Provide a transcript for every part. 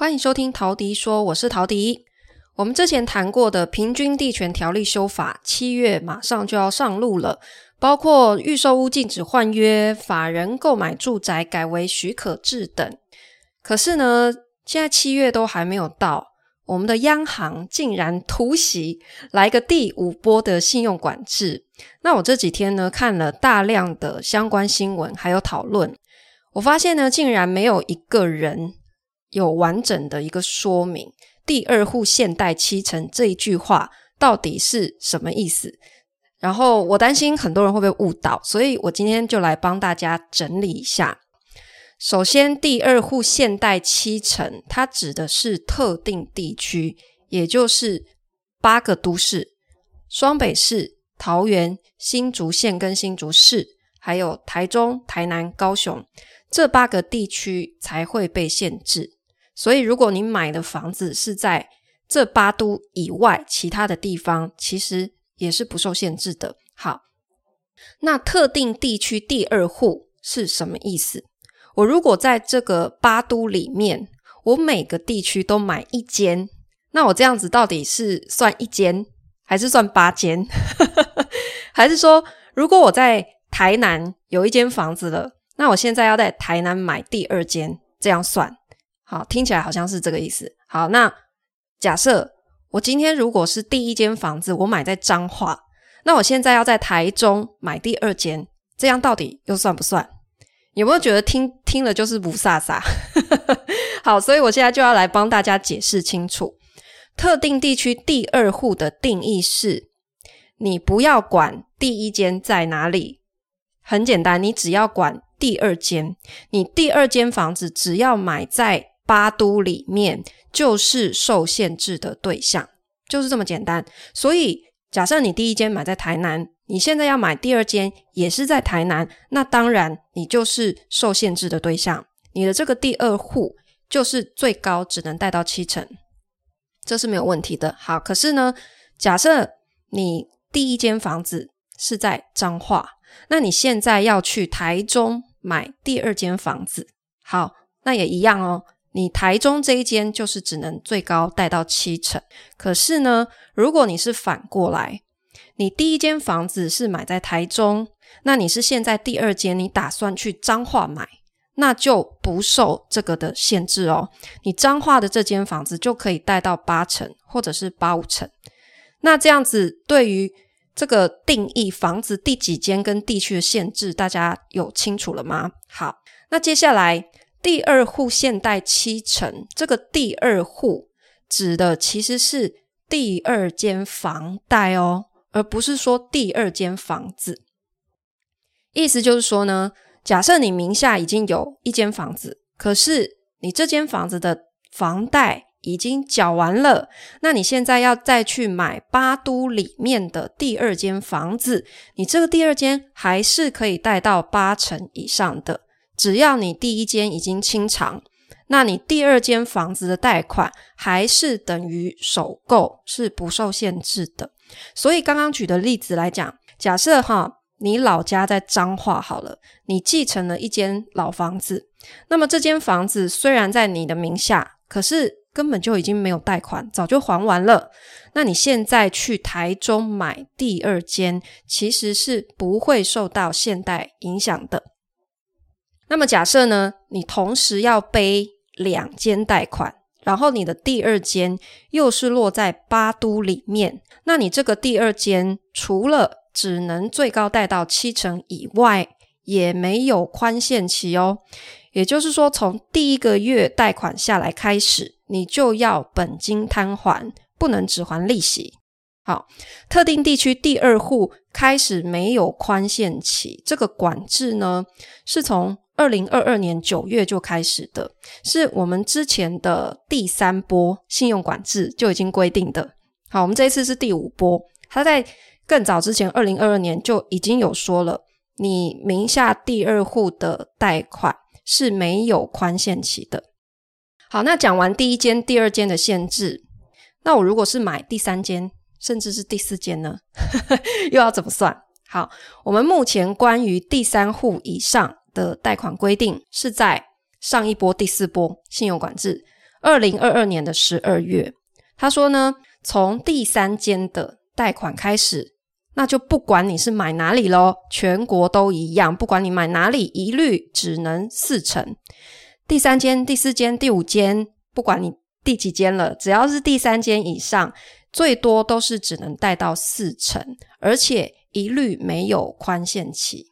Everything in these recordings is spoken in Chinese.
欢迎收听陶迪说，我是陶迪。我们之前谈过的平均地权条例修法，七月马上就要上路了，包括预售屋禁止换约、法人购买住宅改为许可制等。可是呢，现在七月都还没有到，我们的央行竟然突袭来个第五波的信用管制。那我这几天呢，看了大量的相关新闻还有讨论，我发现呢，竟然没有一个人。有完整的一个说明，“第二户限贷七成”这一句话到底是什么意思？然后我担心很多人会被误导，所以我今天就来帮大家整理一下。首先，“第二户限贷七成”它指的是特定地区，也就是八个都市：双北市、桃园、新竹县跟新竹市，还有台中、台南、高雄这八个地区才会被限制。所以，如果你买的房子是在这八都以外其他的地方，其实也是不受限制的。好，那特定地区第二户是什么意思？我如果在这个八都里面，我每个地区都买一间，那我这样子到底是算一间，还是算八间？还是说，如果我在台南有一间房子了，那我现在要在台南买第二间，这样算？好，听起来好像是这个意思。好，那假设我今天如果是第一间房子，我买在彰化，那我现在要在台中买第二间，这样到底又算不算？有没有觉得听听了就是雾煞煞？好，所以我现在就要来帮大家解释清楚。特定地区第二户的定义是，你不要管第一间在哪里，很简单，你只要管第二间，你第二间房子只要买在。八都里面就是受限制的对象，就是这么简单。所以，假设你第一间买在台南，你现在要买第二间也是在台南，那当然你就是受限制的对象。你的这个第二户就是最高只能贷到七成，这是没有问题的。好，可是呢，假设你第一间房子是在彰化，那你现在要去台中买第二间房子，好，那也一样哦。你台中这一间就是只能最高贷到七成，可是呢，如果你是反过来，你第一间房子是买在台中，那你是现在第二间，你打算去彰化买，那就不受这个的限制哦。你彰化的这间房子就可以贷到八成或者是八五成。那这样子对于这个定义房子第几间跟地区的限制，大家有清楚了吗？好，那接下来。第二户限贷七成，这个第二户指的其实是第二间房贷哦，而不是说第二间房子。意思就是说呢，假设你名下已经有一间房子，可是你这间房子的房贷已经缴完了，那你现在要再去买八都里面的第二间房子，你这个第二间还是可以贷到八成以上的。只要你第一间已经清偿，那你第二间房子的贷款还是等于首购，是不受限制的。所以刚刚举的例子来讲，假设哈，你老家在彰化好了，你继承了一间老房子，那么这间房子虽然在你的名下，可是根本就已经没有贷款，早就还完了。那你现在去台中买第二间，其实是不会受到限贷影响的。那么假设呢，你同时要背两间贷款，然后你的第二间又是落在八都里面，那你这个第二间除了只能最高贷到七成以外，也没有宽限期哦。也就是说，从第一个月贷款下来开始，你就要本金摊还，不能只还利息。好，特定地区第二户开始没有宽限期，这个管制呢，是从二零二二年九月就开始的，是我们之前的第三波信用管制就已经规定的。好，我们这一次是第五波，它在更早之前，二零二二年就已经有说了，你名下第二户的贷款是没有宽限期的。好，那讲完第一间、第二间的限制，那我如果是买第三间，甚至是第四间呢？又要怎么算？好，我们目前关于第三户以上。的贷款规定是在上一波第四波信用管制，二零二二年的十二月，他说呢，从第三间的贷款开始，那就不管你是买哪里喽，全国都一样，不管你买哪里，一律只能四成。第三间、第四间、第五间，不管你第几间了，只要是第三间以上，最多都是只能贷到四成，而且一律没有宽限期。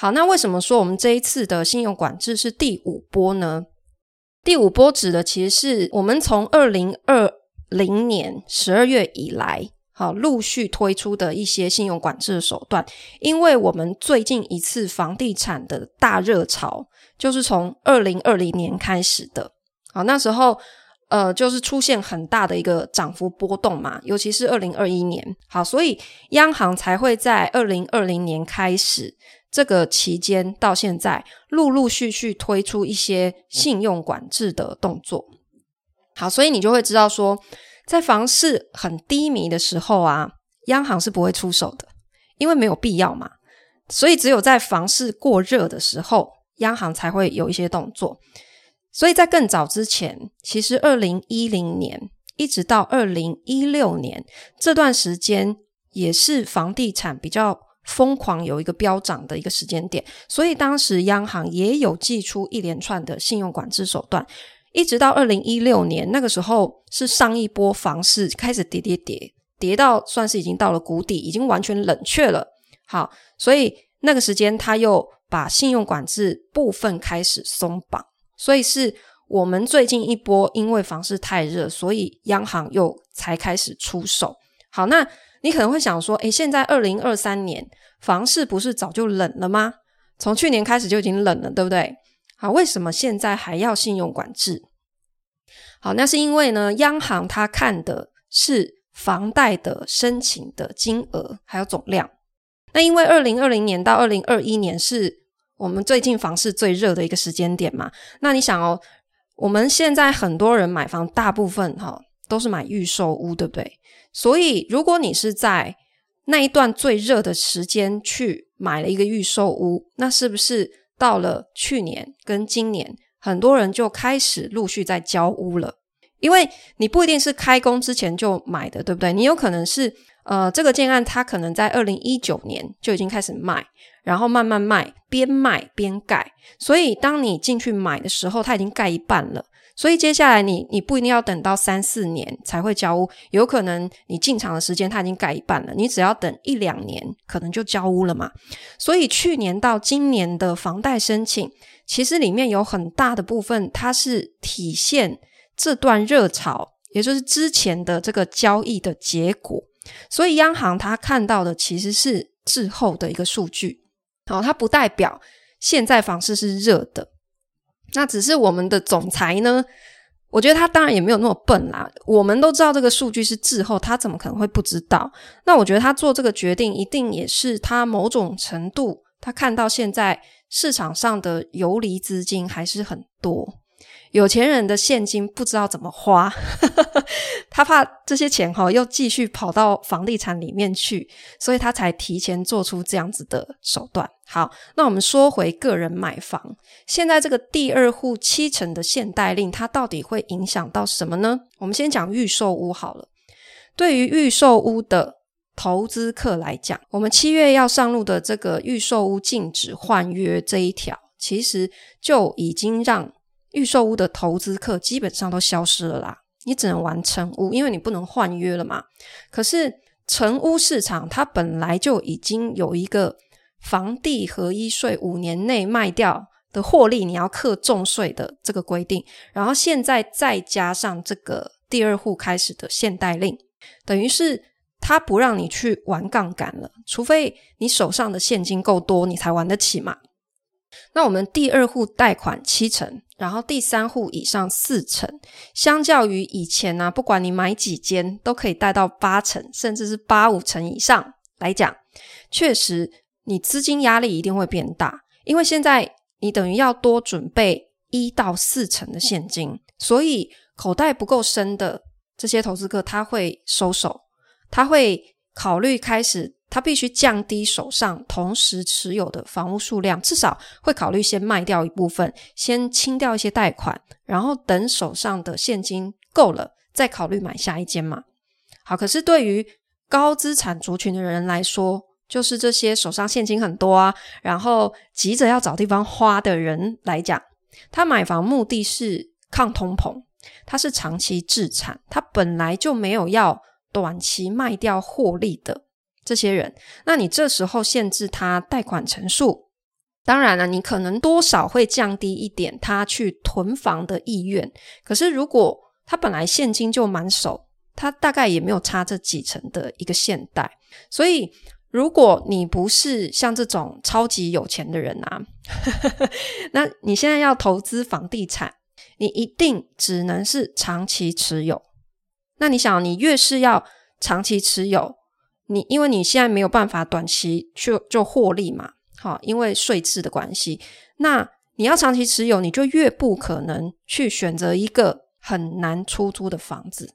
好，那为什么说我们这一次的信用管制是第五波呢？第五波指的其实是我们从二零二零年十二月以来，好，陆续推出的一些信用管制的手段。因为我们最近一次房地产的大热潮，就是从二零二零年开始的。好，那时候呃，就是出现很大的一个涨幅波动嘛，尤其是二零二一年。好，所以央行才会在二零二零年开始。这个期间到现在，陆陆续续推出一些信用管制的动作。好，所以你就会知道说，在房市很低迷的时候啊，央行是不会出手的，因为没有必要嘛。所以只有在房市过热的时候，央行才会有一些动作。所以在更早之前，其实二零一零年一直到二零一六年这段时间，也是房地产比较。疯狂有一个飙涨的一个时间点，所以当时央行也有祭出一连串的信用管制手段，一直到二零一六年那个时候是上一波房市开始跌跌跌，跌到算是已经到了谷底，已经完全冷却了。好，所以那个时间他又把信用管制部分开始松绑，所以是我们最近一波因为房市太热，所以央行又才开始出手。好，那。你可能会想说，诶，现在二零二三年房市不是早就冷了吗？从去年开始就已经冷了，对不对？好，为什么现在还要信用管制？好，那是因为呢，央行它看的是房贷的申请的金额还有总量。那因为二零二零年到二零二一年是我们最近房市最热的一个时间点嘛。那你想哦，我们现在很多人买房，大部分哈、都是买预售屋，对不对？所以，如果你是在那一段最热的时间去买了一个预售屋，那是不是到了去年跟今年，很多人就开始陆续在交屋了？因为你不一定是开工之前就买的，对不对？你有可能是呃，这个建案它可能在二零一九年就已经开始卖，然后慢慢卖，边卖边盖。所以，当你进去买的时候，它已经盖一半了。所以接下来你你不一定要等到三四年才会交屋，有可能你进场的时间它已经盖一半了，你只要等一两年，可能就交屋了嘛。所以去年到今年的房贷申请，其实里面有很大的部分，它是体现这段热潮，也就是之前的这个交易的结果。所以央行它看到的其实是滞后的一个数据，好，它不代表现在房市是热的。那只是我们的总裁呢，我觉得他当然也没有那么笨啦。我们都知道这个数据是滞后，他怎么可能会不知道？那我觉得他做这个决定，一定也是他某种程度，他看到现在市场上的游离资金还是很多。有钱人的现金不知道怎么花，他怕这些钱哈又继续跑到房地产里面去，所以他才提前做出这样子的手段。好，那我们说回个人买房，现在这个第二户七成的限贷令，它到底会影响到什么呢？我们先讲预售屋好了。对于预售屋的投资客来讲，我们七月要上路的这个预售屋禁止换约这一条，其实就已经让预售屋的投资客基本上都消失了啦，你只能玩成屋，因为你不能换约了嘛。可是成屋市场它本来就已经有一个房地合一税五年内卖掉的获利，你要课重税的这个规定，然后现在再加上这个第二户开始的限贷令，等于是它不让你去玩杠杆了，除非你手上的现金够多，你才玩得起嘛。那我们第二户贷款七成，然后第三户以上四成，相较于以前呢、啊，不管你买几间都可以贷到八成，甚至是八五成以上来讲，确实你资金压力一定会变大，因为现在你等于要多准备一到四成的现金，所以口袋不够深的这些投资客他会收手，他会考虑开始他必须降低手上同时持有的房屋数量，至少会考虑先卖掉一部分，先清掉一些贷款，然后等手上的现金够了，再考虑买下一间嘛。好，可是对于高资产族群的人来说，就是这些手上现金很多啊，然后急着要找地方花的人来讲，他买房目的是抗通膨，他是长期置产，他本来就没有要短期卖掉获利的。这些人，那你这时候限制他贷款成数，当然了，你可能多少会降低一点他去囤房的意愿。可是如果他本来现金就满手，他大概也没有差这几成的一个现贷。所以，如果你不是像这种超级有钱的人啊，那你现在要投资房地产，你一定只能是长期持有。那你想，你越是要长期持有。你因为你现在没有办法短期就就获利嘛，好，因为税制的关系，那你要长期持有，你就越不可能去选择一个很难出租的房子，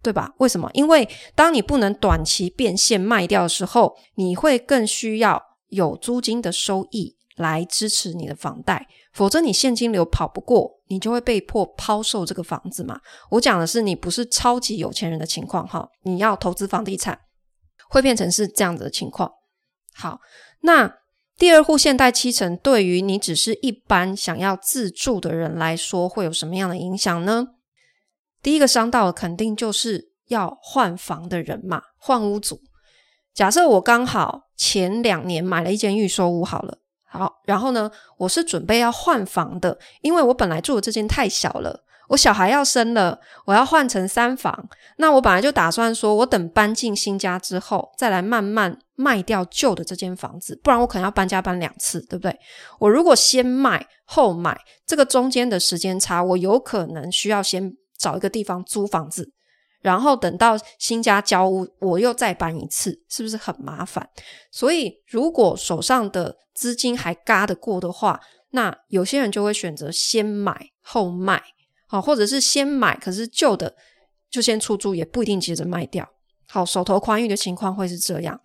对吧？为什么？因为当你不能短期变现卖掉的时候，你会更需要有租金的收益来支持你的房贷，否则你现金流跑不过，你就会被迫抛售这个房子嘛。我讲的是你不是超级有钱人的情况哈，你要投资房地产。会变成是这样子的情况。好，那第二户现贷七成，对于你只是一般想要自住的人来说，会有什么样的影响呢？第一个伤到的肯定就是要换房的人嘛，换屋主。假设我刚好前两年买了一间预售屋，好了，好，然后呢，我是准备要换房的，因为我本来住的这间太小了。我小孩要生了，我要换成三房。那我本来就打算说，我等搬进新家之后，再来慢慢卖掉旧的这间房子，不然我可能要搬家搬两次，对不对？我如果先卖后买，这个中间的时间差，我有可能需要先找一个地方租房子，然后等到新家交屋，我又再搬一次，是不是很麻烦？所以，如果手上的资金还嘎得过的话，那有些人就会选择先买后卖。好，或者是先买，可是旧的就先出租，也不一定急着卖掉。好，手头宽裕的情况会是这样。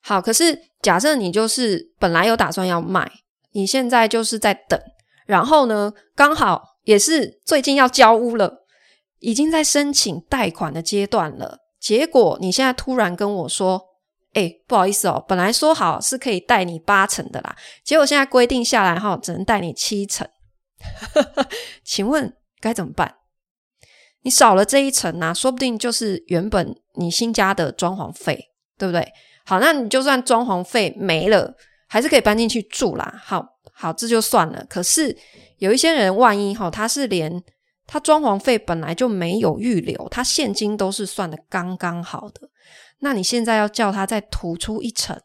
好，可是假设你就是本来有打算要卖，你现在就是在等，然后呢，刚好也是最近要交屋了，已经在申请贷款的阶段了。结果你现在突然跟我说：“哎，不好意思哦，本来说好是可以贷你八成的啦，结果现在规定下来哈，只能贷你七成。” 请问该怎么办？你少了这一层啊，说不定就是原本你新家的装潢费，对不对？好，那你就算装潢费没了，还是可以搬进去住啦。好好，这就算了。可是有一些人，万一哈，他是连他装潢费本来就没有预留，他现金都是算的刚刚好的，那你现在要叫他再吐出一层，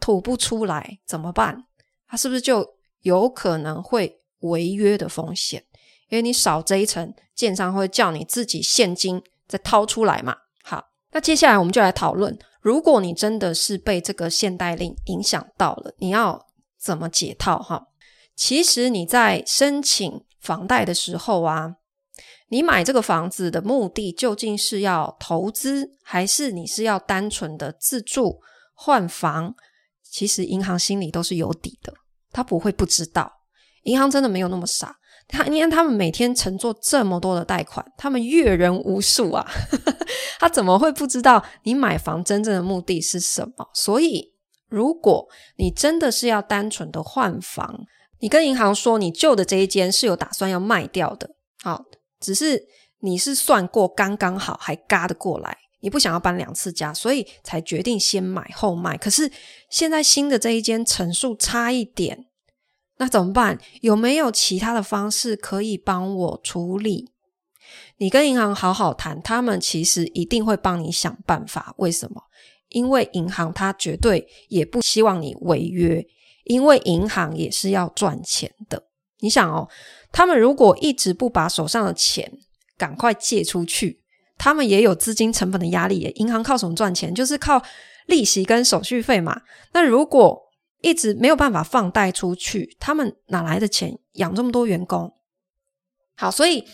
吐不出来怎么办？他是不是就有可能会？违约的风险，因为你少这一层，建商会叫你自己现金再掏出来嘛。好，那接下来我们就来讨论，如果你真的是被这个限贷令影响到了，你要怎么解套？哈，其实你在申请房贷的时候啊，你买这个房子的目的究竟是要投资，还是你是要单纯的自住换房？其实银行心里都是有底的，他不会不知道。银行真的没有那么傻，他因为他们每天承做这么多的贷款，他们阅人无数啊，他怎么会不知道你买房真正的目的是什么？所以，如果你真的是要单纯的换房，你跟银行说你旧的这一间是有打算要卖掉的，好，只是你是算过刚刚好，还嘎得过来，你不想要搬两次家，所以才决定先买后卖。可是现在新的这一间层数差一点。那怎么办？有没有其他的方式可以帮我处理？你跟银行好好谈，他们其实一定会帮你想办法。为什么？因为银行它绝对也不希望你违约，因为银行也是要赚钱的。你想哦，他们如果一直不把手上的钱赶快借出去，他们也有资金成本的压力。银行靠什么赚钱？就是靠利息跟手续费嘛。那如果一直没有办法放贷出去，他们哪来的钱养这么多员工？好，所以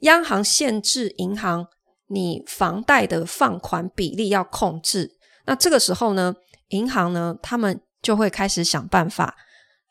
央行限制银行你房贷的放款比例要控制，那这个时候呢，银行呢，他们就会开始想办法。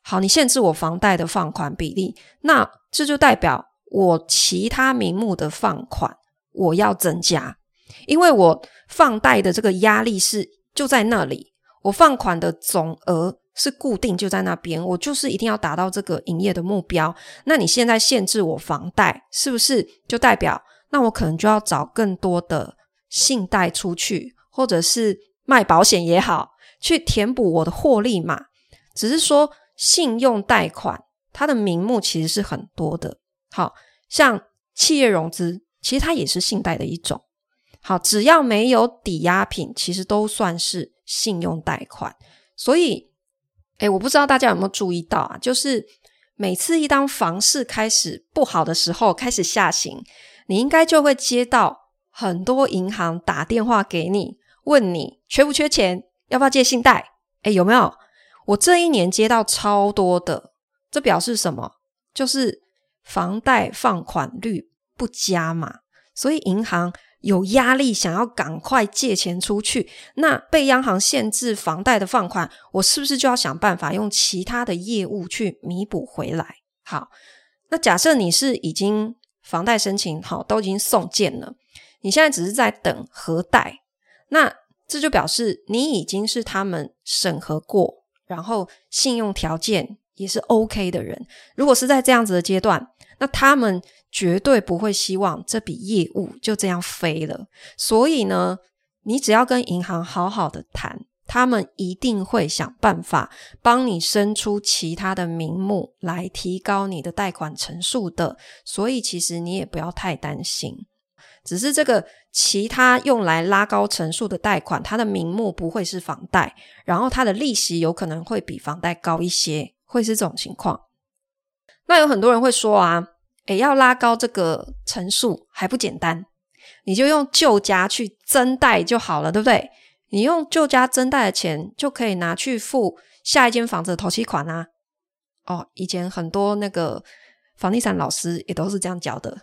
好，你限制我房贷的放款比例，那这就代表我其他名目的放款我要增加，因为我放贷的这个压力是就在那里，我放款的总额是固定就在那边，我就是一定要达到这个营业的目标。那你现在限制我房贷，是不是就代表那我可能就要找更多的信贷出去，或者是卖保险也好，去填补我的获利嘛？只是说。信用贷款，它的名目其实是很多的。好，像企业融资，其实它也是信贷的一种。好，只要没有抵押品，其实都算是信用贷款。所以，诶，我不知道大家有没有注意到啊？就是每次一当房市开始不好的时候，开始下行，你应该就会接到很多银行打电话给你，问你缺不缺钱，要不要借信贷？诶，有没有？我这一年接到超多的，这表示什么？就是房贷放款率不佳嘛，所以银行有压力，想要赶快借钱出去。那被央行限制房贷的放款，我是不是就要想办法用其他的业务去弥补回来？好，那假设你是已经房贷申请好，都已经送件了，你现在只是在等核贷，那这就表示你已经是他们审核过。然后信用条件也是 OK 的人，如果是在这样子的阶段，那他们绝对不会希望这笔业务就这样飞了。所以呢，你只要跟银行好好的谈，他们一定会想办法帮你生出其他的名目来提高你的贷款成数的。所以其实你也不要太担心。只是这个其他用来拉高成数的贷款，它的名目不会是房贷，然后它的利息有可能会比房贷高一些，会是这种情况。那有很多人会说啊，诶，要拉高这个层数还不简单，你就用旧家去增贷就好了，对不对？你用旧家增贷的钱就可以拿去付下一间房子的头期款啊。哦，以前很多那个房地产老师也都是这样教的。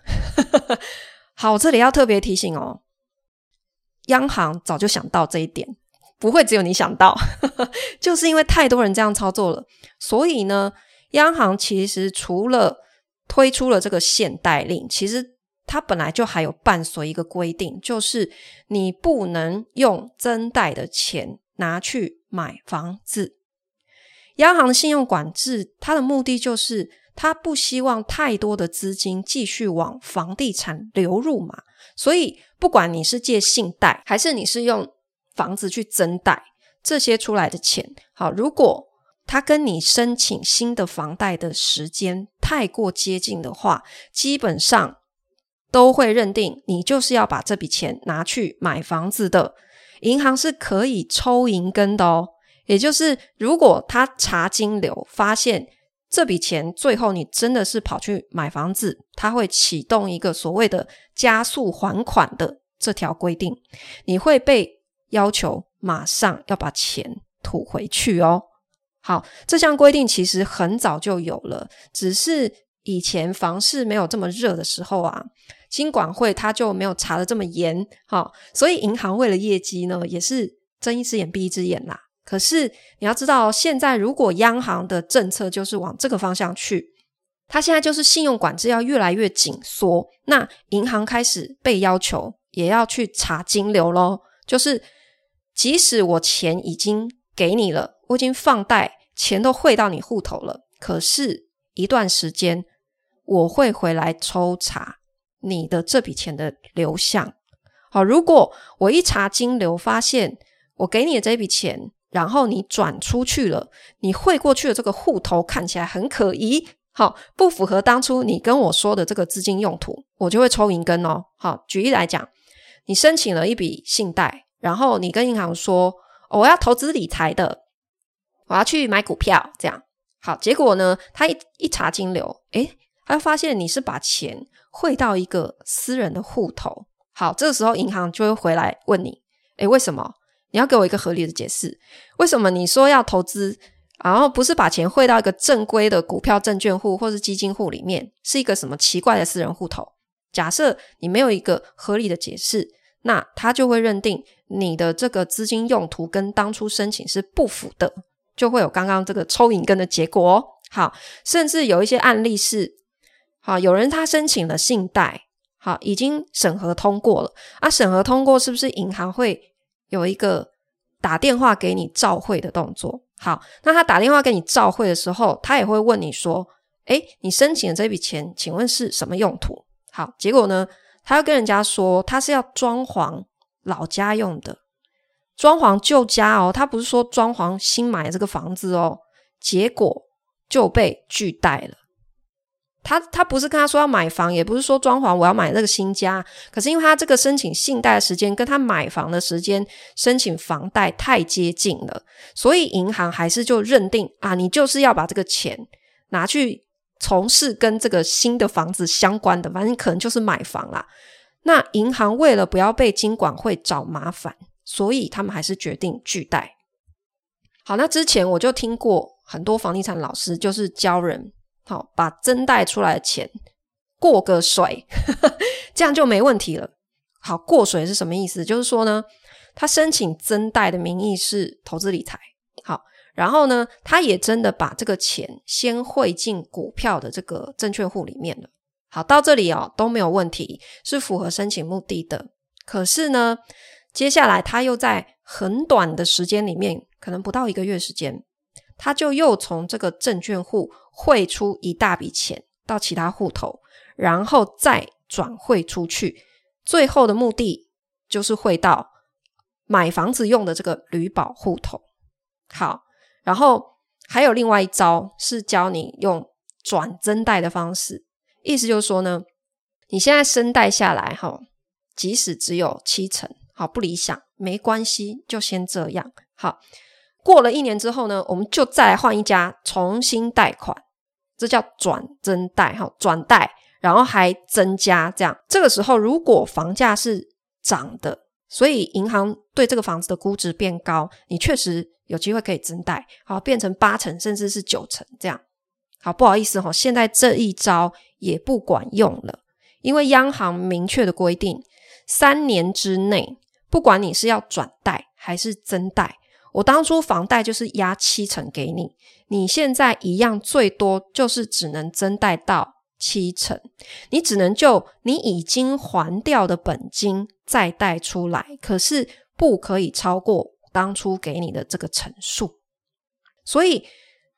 好，我这里要特别提醒哦，央行早就想到这一点，不会只有你想到，就是因为太多人这样操作了，所以呢，央行其实除了推出了这个限贷令，其实它本来就还有伴随一个规定，就是你不能用增贷的钱拿去买房子。央行的信用管制，它的目的就是。它不希望太多的资金继续往房地产流入嘛，所以不管你是借信贷，还是你是用房子去增贷，这些出来的钱，好，如果他跟你申请新的房贷的时间太过接近的话，基本上都会认定你就是要把这笔钱拿去买房子的，银行是可以抽银根的哦，也就是如果他查金流发现。这笔钱最后你真的是跑去买房子，他会启动一个所谓的加速还款的这条规定，你会被要求马上要把钱吐回去哦。好，这项规定其实很早就有了，只是以前房市没有这么热的时候啊，金管会它就没有查得这么严，好，所以银行为了业绩呢，也是睁一只眼闭一只眼啦。可是你要知道，现在如果央行的政策就是往这个方向去，它现在就是信用管制要越来越紧缩，那银行开始被要求也要去查金流咯，就是即使我钱已经给你了，我已经放贷，钱都汇到你户头了，可是一段时间我会回来抽查你的这笔钱的流向。好，如果我一查金流发现我给你的这笔钱，然后你转出去了，你汇过去的这个户头看起来很可疑，好，不符合当初你跟我说的这个资金用途，我就会抽银根哦。好，举例来讲，你申请了一笔信贷，然后你跟银行说，哦，我要投资理财的，我要去买股票，这样。好，结果呢，他一一查金流，诶，他就发现你是把钱汇到一个私人的户头。好，这个时候银行就会回来问你，诶，为什么？你要给我一个合理的解释，为什么你说要投资，然后不是把钱汇到一个正规的股票证券户或是基金户里面，是一个什么奇怪的私人户头？假设你没有一个合理的解释，那他就会认定你的这个资金用途跟当初申请是不符的，就会有刚刚这个抽银根的结果哦。好，甚至有一些案例是，好，有人他申请了信贷，好，已经审核通过了啊，审核通过是不是银行会有一个打电话给你照会的动作？好，那他打电话给你照会的时候，他也会问你说，诶，你申请的这笔钱，请问是什么用途？好，结果呢，他要跟人家说他是要装潢老家用的，装潢旧家哦，他不是说装潢新买这个房子哦，结果就被拒贷了。他他不是跟他说要买房，也不是说装潢我要买这个新家，可是因为他这个申请信贷的时间跟他买房的时间申请房贷太接近了，所以银行还是就认定啊，你就是要把这个钱拿去从事跟这个新的房子相关的，反正可能就是买房啦。那银行为了不要被金管会找麻烦，所以他们还是决定拒贷。好，那之前我就听过很多房地产老师就是教人。好，把增贷出来的钱过个水，这样就没问题了。好，过水是什么意思？就是说呢，他申请增贷的名义是投资理财，好，然后呢，他也真的把这个钱先汇进股票的这个证券户里面了。好，到这里哦都没有问题，是符合申请目的的。可是呢，接下来他又在很短的时间里面，可能不到一个月时间。他就又从这个证券户汇出一大笔钱到其他户头，然后再转汇出去，最后的目的就是汇到买房子用的这个履保户头。好，然后还有另外一招是教你用转增贷的方式，意思就是说呢，你现在申贷下来哈，即使只有七成，好，不理想，没关系，就先这样，好。过了一年之后呢，我们就再来换一家重新贷款，这叫转增贷哈，转贷，然后还增加这样。这个时候如果房价是涨的，所以银行对这个房子的估值变高，你确实有机会可以增贷，好，变成八成甚至是九成这样。好，不好意思哈，现在这一招也不管用了，因为央行明确的规定，三年之内，不管你是要转贷还是增贷。我当初房贷就是押七成给你，你现在一样最多就是只能增贷到七成，你只能就你已经还掉的本金再贷出来，可是不可以超过当初给你的这个成数。所以，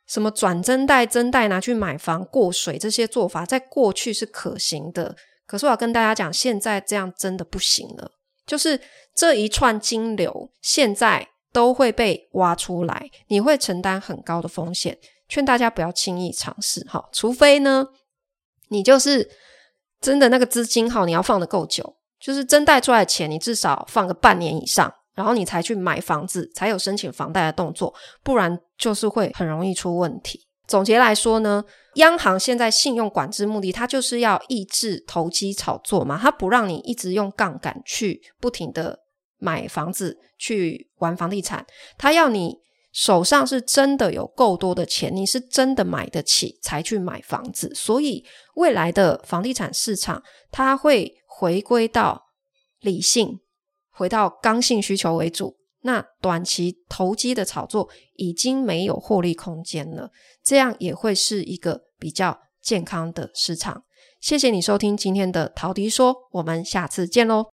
什么转增贷、增贷拿去买房过水这些做法，在过去是可行的，可是我要跟大家讲，现在这样真的不行了，就是这一串金流现在。都会被挖出来，你会承担很高的风险。劝大家不要轻易尝试哈，除非呢，你就是真的那个资金哈，你要放的够久，就是真贷出来的钱，你至少放个半年以上，然后你才去买房子，才有申请房贷的动作，不然就是会很容易出问题。总结来说呢，央行现在信用管制目的，它就是要抑制投机炒作嘛，它不让你一直用杠杆去不停的。买房子去玩房地产，它要你手上是真的有够多的钱，你是真的买得起才去买房子。所以未来的房地产市场，它会回归到理性，回到刚性需求为主。那短期投机的炒作已经没有获利空间了，这样也会是一个比较健康的市场。谢谢你收听今天的陶迪说，我们下次见喽。